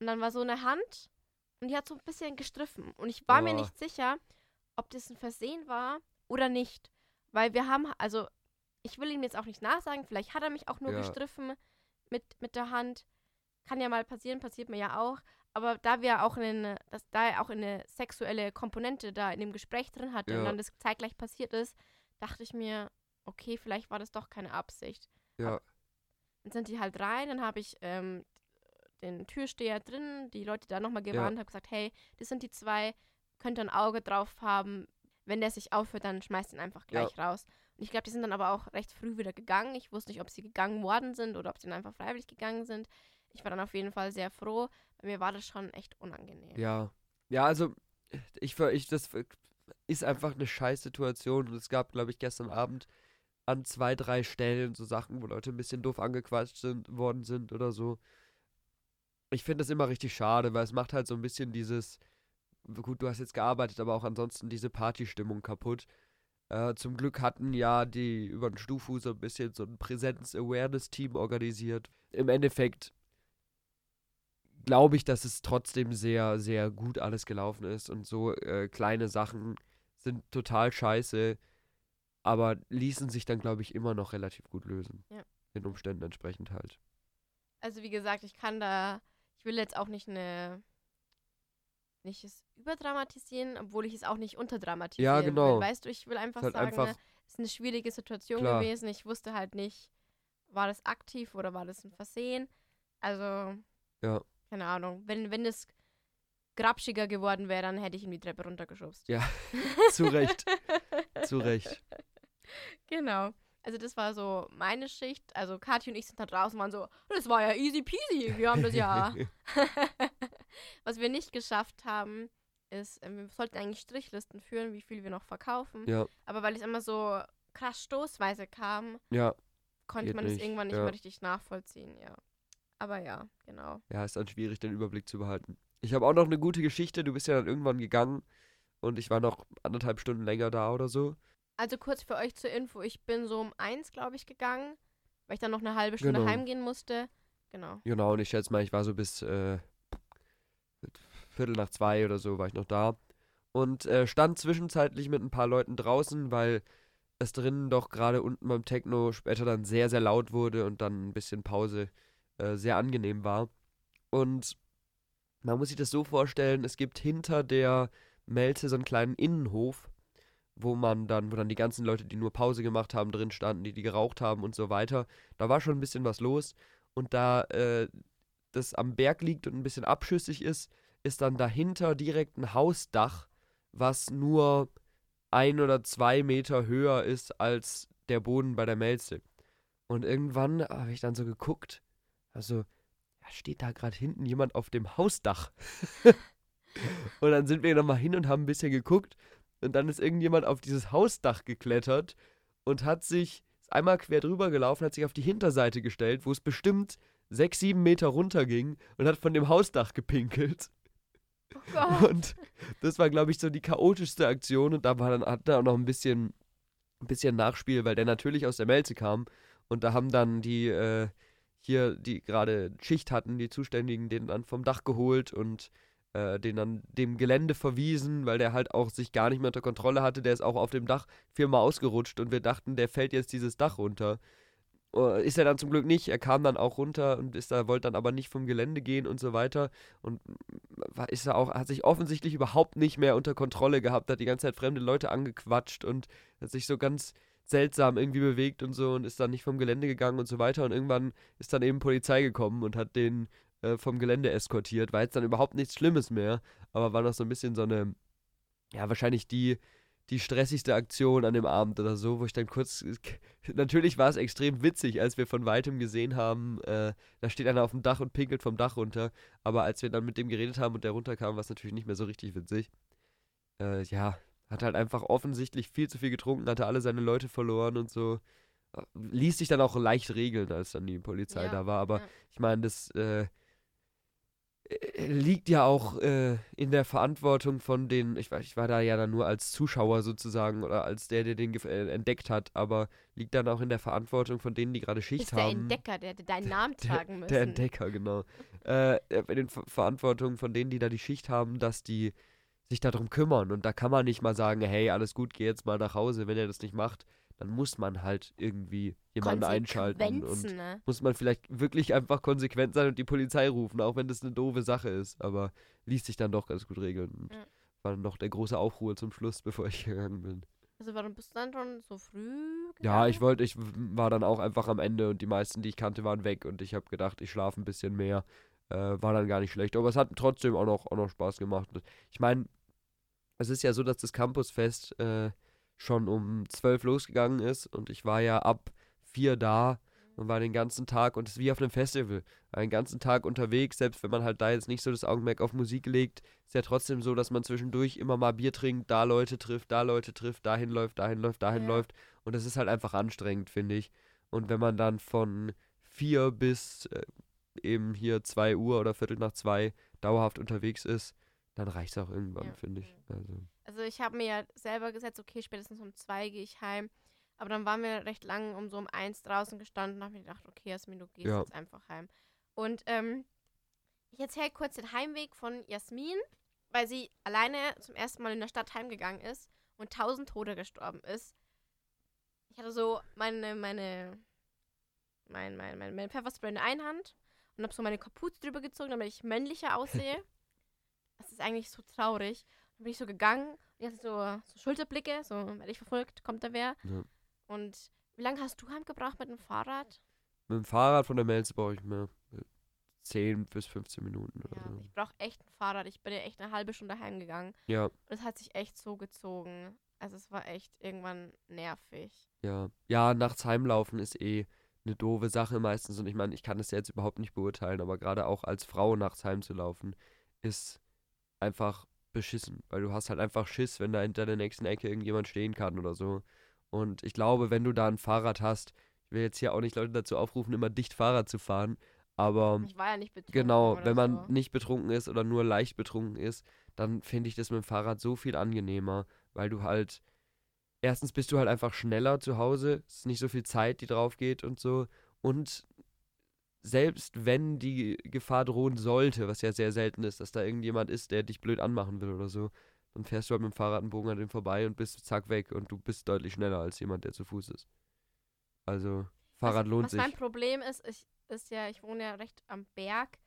Und dann war so eine Hand und die hat so ein bisschen gestriffen. Und ich war mir Oh. nicht sicher, ob das ein Versehen war oder nicht. Weil wir haben, also, ich will ihm jetzt auch nicht nachsagen, vielleicht hat er mich auch nur Ja. gestriffen mit, mit der Hand. Kann ja mal passieren, passiert mir ja auch. Aber da wir auch eine, dass da er auch eine sexuelle Komponente da in dem Gespräch drin hatte und Ja. dann das zeitgleich passiert ist, dachte ich mir, okay, vielleicht war das doch keine Absicht. ja, Dann sind die halt rein, dann habe ich ähm, den Türsteher drin, die Leute da nochmal gewarnt, habe gesagt, hey, das sind die zwei, könnt ihr ein Auge drauf haben. Wenn der sich aufhört, dann schmeißt ihn einfach gleich raus. Und ich glaube, die sind dann aber auch recht früh wieder gegangen. Ich wusste nicht, ob sie gegangen worden sind oder ob sie dann einfach freiwillig gegangen sind. Ich war dann auf jeden Fall sehr froh. Bei mir war das schon echt unangenehm. ja. Ja, also ich, ich das ist einfach eine scheiß Situation und es gab, glaube ich, gestern Abend an zwei, drei Stellen so Sachen, wo Leute ein bisschen doof angequatscht sind, worden sind oder so. Ich finde das immer richtig schade, weil es macht halt so ein bisschen dieses, gut, du hast jetzt gearbeitet, aber auch ansonsten diese Partystimmung kaputt. Äh, zum Glück hatten ja die über den Stufu so ein bisschen so ein Präsenz-Awareness-Team organisiert. Im Endeffekt glaube ich, dass es trotzdem sehr, sehr gut alles gelaufen ist und so äh, kleine Sachen sind total scheiße, aber ließen sich dann, glaube ich, immer noch relativ gut lösen. Ja. Den Umständen entsprechend halt. Also wie gesagt, ich kann da, ich will jetzt auch nicht eine, nicht es überdramatisieren, obwohl ich es auch nicht unterdramatisieren Ja, genau. will. Weißt du, ich will einfach halt sagen, einfach- ne, es ist eine schwierige Situation Klar. gewesen. Ich wusste halt nicht, war das aktiv oder war das ein Versehen. Also, Ja. Keine Ahnung. Wenn, wenn es grapschiger geworden wäre, dann hätte ich ihm die Treppe runtergeschubst. Ja, *laughs* zu Recht. Zu Recht. Genau. Also das war so meine Schicht. Also Kathi und ich sind da draußen, waren so, das war ja easy peasy. Wir haben das ja. *laughs* Was wir nicht geschafft haben, ist, ähm, wir sollten eigentlich Strichlisten führen, wie viel wir noch verkaufen. Ja, Aber weil es immer so krass stoßweise kam, ja, konnte Geht man es nicht, irgendwann nicht ja. mehr richtig nachvollziehen, ja. Aber ja, genau. ja, ist dann schwierig, den Überblick zu behalten. Ich habe auch noch eine gute Geschichte. Du bist ja dann irgendwann gegangen und ich war noch anderthalb Stunden länger da oder so. Also kurz für euch zur Info, ich bin so um eins, glaube ich, gegangen, weil ich dann noch eine halbe Stunde Genau. heimgehen musste. Genau. Genau, und ich schätze mal, ich war so bis äh, Viertel nach zwei oder so war ich noch da. Und äh, stand zwischenzeitlich mit ein paar Leuten draußen, weil es drinnen doch gerade unten beim Techno später dann sehr, sehr laut wurde und dann ein bisschen Pause äh, sehr angenehm war. Und man muss sich das so vorstellen, es gibt hinter der Melze so einen kleinen Innenhof, wo man dann, wo dann die ganzen Leute, die nur Pause gemacht haben, drin standen, die, die geraucht haben und so weiter. Da war schon ein bisschen was los. Und da äh, das am Berg liegt und ein bisschen abschüssig ist, ist dann dahinter direkt ein Hausdach, was nur ein oder zwei Meter höher ist als der Boden bei der Melze. Und irgendwann habe ich dann so geguckt, also, ja, steht da gerade hinten jemand auf dem Hausdach? *laughs* und dann sind wir nochmal hin und haben ein bisschen geguckt. Und dann ist irgendjemand auf dieses Hausdach geklettert und hat sich einmal quer drüber gelaufen, hat sich auf die Hinterseite gestellt, wo es bestimmt sechs, sieben Meter runter ging und hat von dem Hausdach gepinkelt. Oh. *laughs* Und das war, glaube ich, so die chaotischste Aktion. Und da war dann, hat er auch noch ein bisschen, ein bisschen Nachspiel, weil der natürlich aus der Melze kam. Und da haben dann die, äh, hier, die gerade Schicht hatten, die Zuständigen, den dann vom Dach geholt und äh, den dann dem Gelände verwiesen, weil der halt auch sich gar nicht mehr unter Kontrolle hatte. Der ist auch auf dem Dach viermal ausgerutscht und wir dachten, der fällt jetzt dieses Dach runter. Äh, Ist er dann zum Glück nicht. Er kam dann auch runter und ist da, wollte dann aber nicht vom Gelände gehen und so weiter. Und war, ist er auch, hat sich offensichtlich überhaupt nicht mehr unter Kontrolle gehabt, hat die ganze Zeit fremde Leute angequatscht und hat sich so ganz seltsam irgendwie bewegt und so und ist dann nicht vom Gelände gegangen und so weiter. Und irgendwann ist dann eben Polizei gekommen und hat den äh, vom Gelände eskortiert. War jetzt dann überhaupt nichts Schlimmes mehr, aber war noch so ein bisschen so eine, ja, wahrscheinlich die, die stressigste Aktion an dem Abend oder so, wo ich dann kurz, *laughs* natürlich war es extrem witzig, als wir von weitem gesehen haben, äh, da steht einer auf dem Dach und pinkelt vom Dach runter, aber als wir dann mit dem geredet haben und der runterkam, war es natürlich nicht mehr so richtig witzig. Äh, ja, hat halt einfach offensichtlich viel zu viel getrunken, hatte alle seine Leute verloren und so. Ließ sich dann auch leicht regeln, als dann die Polizei Ja, da war, aber ja. ich meine, das äh, liegt ja auch äh, in der Verantwortung von den, ich, ich war da ja dann nur als Zuschauer sozusagen oder als der, der den äh, entdeckt hat, aber liegt dann auch in der Verantwortung von denen, die gerade Schicht Ist der haben. Entdecker, der hätte deinen Namen tragen müssen. Der Entdecker, genau. äh, in den Ver Verantwortung von denen, die da die Schicht haben, dass die sich darum kümmern. Und da kann man nicht mal sagen, hey, alles gut, geh jetzt mal nach Hause. Wenn er das nicht macht, dann muss man halt irgendwie jemanden einschalten. Und ne? muss man vielleicht wirklich einfach konsequent sein und die Polizei rufen, auch wenn das eine doofe Sache ist. Aber ließ sich dann doch ganz gut regeln. Und Ja. war dann noch der große Aufruhr zum Schluss, *laughs* bevor ich gegangen bin. Also warum bist du dann schon so früh Ja, gegangen? ich wollte, ich war dann auch einfach am Ende und die meisten, die ich kannte, waren weg und ich habe gedacht, ich schlafe ein bisschen mehr. Äh, war dann gar nicht schlecht. Aber es hat trotzdem auch noch, auch noch Spaß gemacht. Ich meine, es ist ja so, dass das Campusfest äh, schon um 12 losgegangen ist und ich war ja ab 4 da Man war den ganzen Tag und es ist wie auf einem Festival. War den ganzen Tag unterwegs, selbst wenn man halt da jetzt nicht so das Augenmerk auf Musik legt, ist ja trotzdem so, dass man zwischendurch immer mal Bier trinkt, da Leute trifft, da Leute trifft, dahin läuft, dahin läuft, dahin Ja. läuft. Und das ist halt einfach anstrengend, finde ich. Und wenn man dann von vier bis äh, eben hier zwei Uhr oder Viertel nach zwei dauerhaft unterwegs ist, dann reicht es auch irgendwann, Ja. finde ich. Also, Also ich habe mir ja selber gesetzt, okay, spätestens um zwei gehe ich heim. Aber dann waren wir recht lang um so um eins draußen gestanden und habe mir gedacht, okay, Jasmin, du gehst Ja. jetzt einfach heim. Und ähm, ich erzähle kurz den Heimweg von Jasmin, weil sie alleine zum ersten Mal in der Stadt heimgegangen ist und tausend Tode gestorben ist. Ich hatte so meine, meine, mein, mein, mein, mein Pfefferspray in der einen Hand und habe so meine Kapuze drüber gezogen, damit ich männlicher aussehe. *laughs* Das ist eigentlich so traurig. Dann bin ich so gegangen und jetzt so, so Schulterblicke, so werde ich verfolgt, kommt da wer. Ja. Und wie lange hast du heimgebracht mit dem Fahrrad? mit dem Fahrrad von der Melz brauche ich mir äh, 10 bis 15 Minuten Ja, so. ich brauche echt ein Fahrrad. Ich bin ja echt eine halbe Stunde heimgegangen. Ja, Und es hat sich echt so gezogen. Also es war echt irgendwann nervig. ja. Ja, nachts heimlaufen ist eh eine doofe Sache meistens. Und ich meine, ich kann das jetzt überhaupt nicht beurteilen, aber gerade auch als Frau nachts heimzulaufen, ist einfach beschissen. Weil du hast halt einfach Schiss, wenn da hinter der nächsten Ecke irgendjemand stehen kann oder so. Und ich glaube, wenn du da ein Fahrrad hast, ich will jetzt hier auch nicht Leute dazu aufrufen, immer dicht Fahrrad zu fahren, aber Ich war ja nicht betrunken. Genau, wenn man so. nicht betrunken ist oder nur leicht betrunken ist, dann finde ich das mit dem Fahrrad so viel angenehmer, weil du halt, erstens bist du halt einfach schneller zu Hause, es ist nicht so viel Zeit, die drauf geht und so. Und selbst wenn die Gefahr drohen sollte, was ja sehr selten ist, dass da irgendjemand ist, der dich blöd anmachen will oder so, dann fährst du halt mit dem Fahrrad einen Bogen an dem vorbei und bist zack weg und du bist deutlich schneller als jemand, der zu Fuß ist. Also, Fahrrad was, lohnt was sich. mein Problem ist, ich, ist ja, ich wohne ja recht am Berg.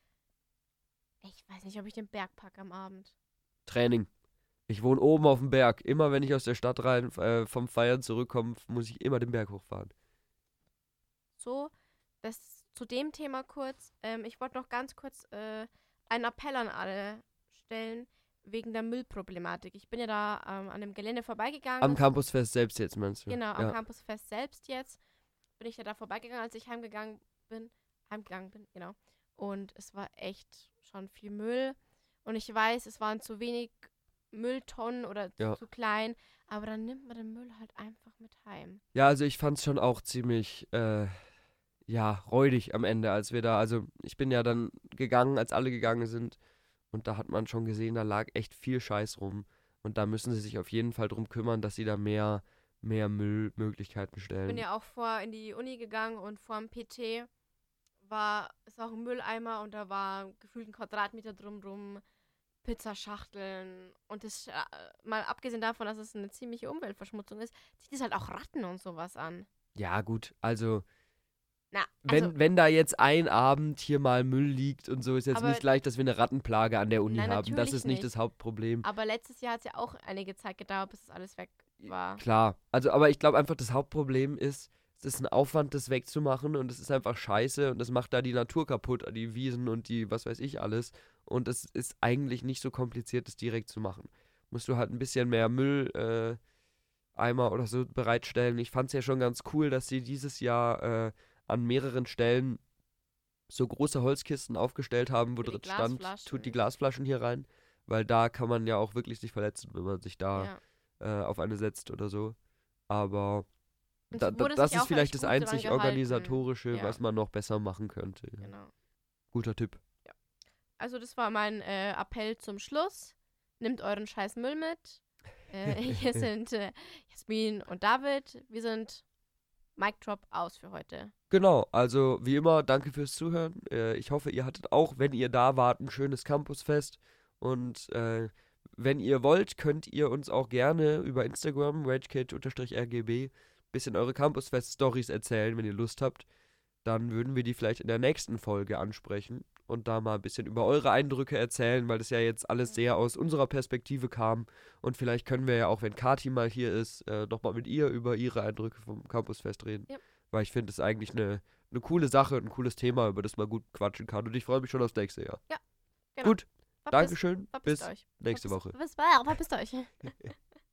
Ich weiß nicht, ob ich den Berg packe am Abend. Training. Ich wohne oben auf dem Berg. Immer wenn ich aus der Stadt rein äh, vom Feiern zurückkomme, muss ich immer den Berg hochfahren. So, das zu dem Thema kurz. Ähm, ich wollte noch ganz kurz äh, einen Appell an alle stellen wegen der Müllproblematik. Ich bin ja da ähm, an dem Gelände vorbeigegangen. Am Campusfest selbst jetzt, meinst du? Genau, am ja. Campusfest selbst jetzt bin ich ja da vorbeigegangen, als ich heimgegangen bin. Heimgegangen bin, genau. Und es war echt schon viel Müll. Und ich weiß, es waren zu wenig Mülltonnen oder Ja. zu klein. Aber dann nimmt man den Müll halt einfach mit heim. Ja, also ich fand's schon auch ziemlich, äh, ja, räudig am Ende, als wir da, also ich bin ja dann gegangen, als alle gegangen sind. Und da hat man schon gesehen, da lag echt viel Scheiß rum. Und da müssen sie sich auf jeden Fall drum kümmern, dass sie da mehr, mehr Müllmöglichkeiten Ich stellen. bin ja auch vor in die Uni gegangen und vor dem PT war ist auch ein Mülleimer und da war gefühlt ein Quadratmeter drumrum, Pizzaschachteln und das äh, mal abgesehen davon, dass es eine ziemliche Umweltverschmutzung ist, zieht es halt auch Ratten und sowas an. Ja, gut, also Na, Wenn, also, wenn da jetzt ein Abend hier mal Müll liegt und so, ist jetzt Aber- nicht gleich, dass wir eine Rattenplage an der Uni Nein, haben. Das ist nicht nicht. das Hauptproblem. aber letztes Jahr hat es ja auch einige Zeit gedauert, bis das alles weg war. Klar. Also, aber ich glaube einfach, das Hauptproblem ist, es ist ein Aufwand, das wegzumachen und es ist einfach scheiße und das macht da die Natur kaputt, die Wiesen und die was weiß ich alles. Und es ist eigentlich nicht so kompliziert, das direkt zu machen. Musst du halt ein bisschen mehr Müll, äh, Eimer oder so bereitstellen. Ich fand es ja schon ganz cool, dass sie dieses Jahr äh, an mehreren Stellen so große Holzkisten aufgestellt haben, wo drin stand, tut die Glasflaschen hier rein. Weil da kann man ja auch wirklich sich verletzen, wenn man sich da Ja. äh, auf eine setzt oder so. Aber da, da, das ist vielleicht echt das einzig organisatorische, Ja. was man noch besser machen könnte. Ja. Genau. Guter Tipp. Also das war mein äh, Appell zum Schluss. Nimmt euren scheiß Müll mit. Äh, *laughs* hier sind äh, Jasmin und David. Wir sind Mic Drop aus für heute. Genau, also wie immer, danke fürs Zuhören. Äh, ich hoffe, ihr hattet auch, wenn ihr da wart, ein schönes Campusfest. Und äh, wenn ihr wollt, könnt ihr uns auch gerne über Instagram, ragekit-rgb, bisschen eure Campusfest-Stories erzählen, wenn ihr Lust habt. Dann würden wir die vielleicht in der nächsten Folge ansprechen und da mal ein bisschen über eure Eindrücke erzählen, weil das ja jetzt alles sehr aus unserer Perspektive kam. Und vielleicht können wir ja auch, wenn Kati mal hier ist, äh, nochmal mit ihr über ihre Eindrücke vom Campusfest reden. Ja. Weil ich finde es eigentlich eine, eine coole Sache und ein cooles Thema, über das man gut quatschen kann. Und ich freue mich schon aufs nächste Jahr. Genau. Gut, Verpisst- Dankeschön. verpisst Bis euch. nächste Verpisst- Woche. Bis, verpisst euch. *laughs*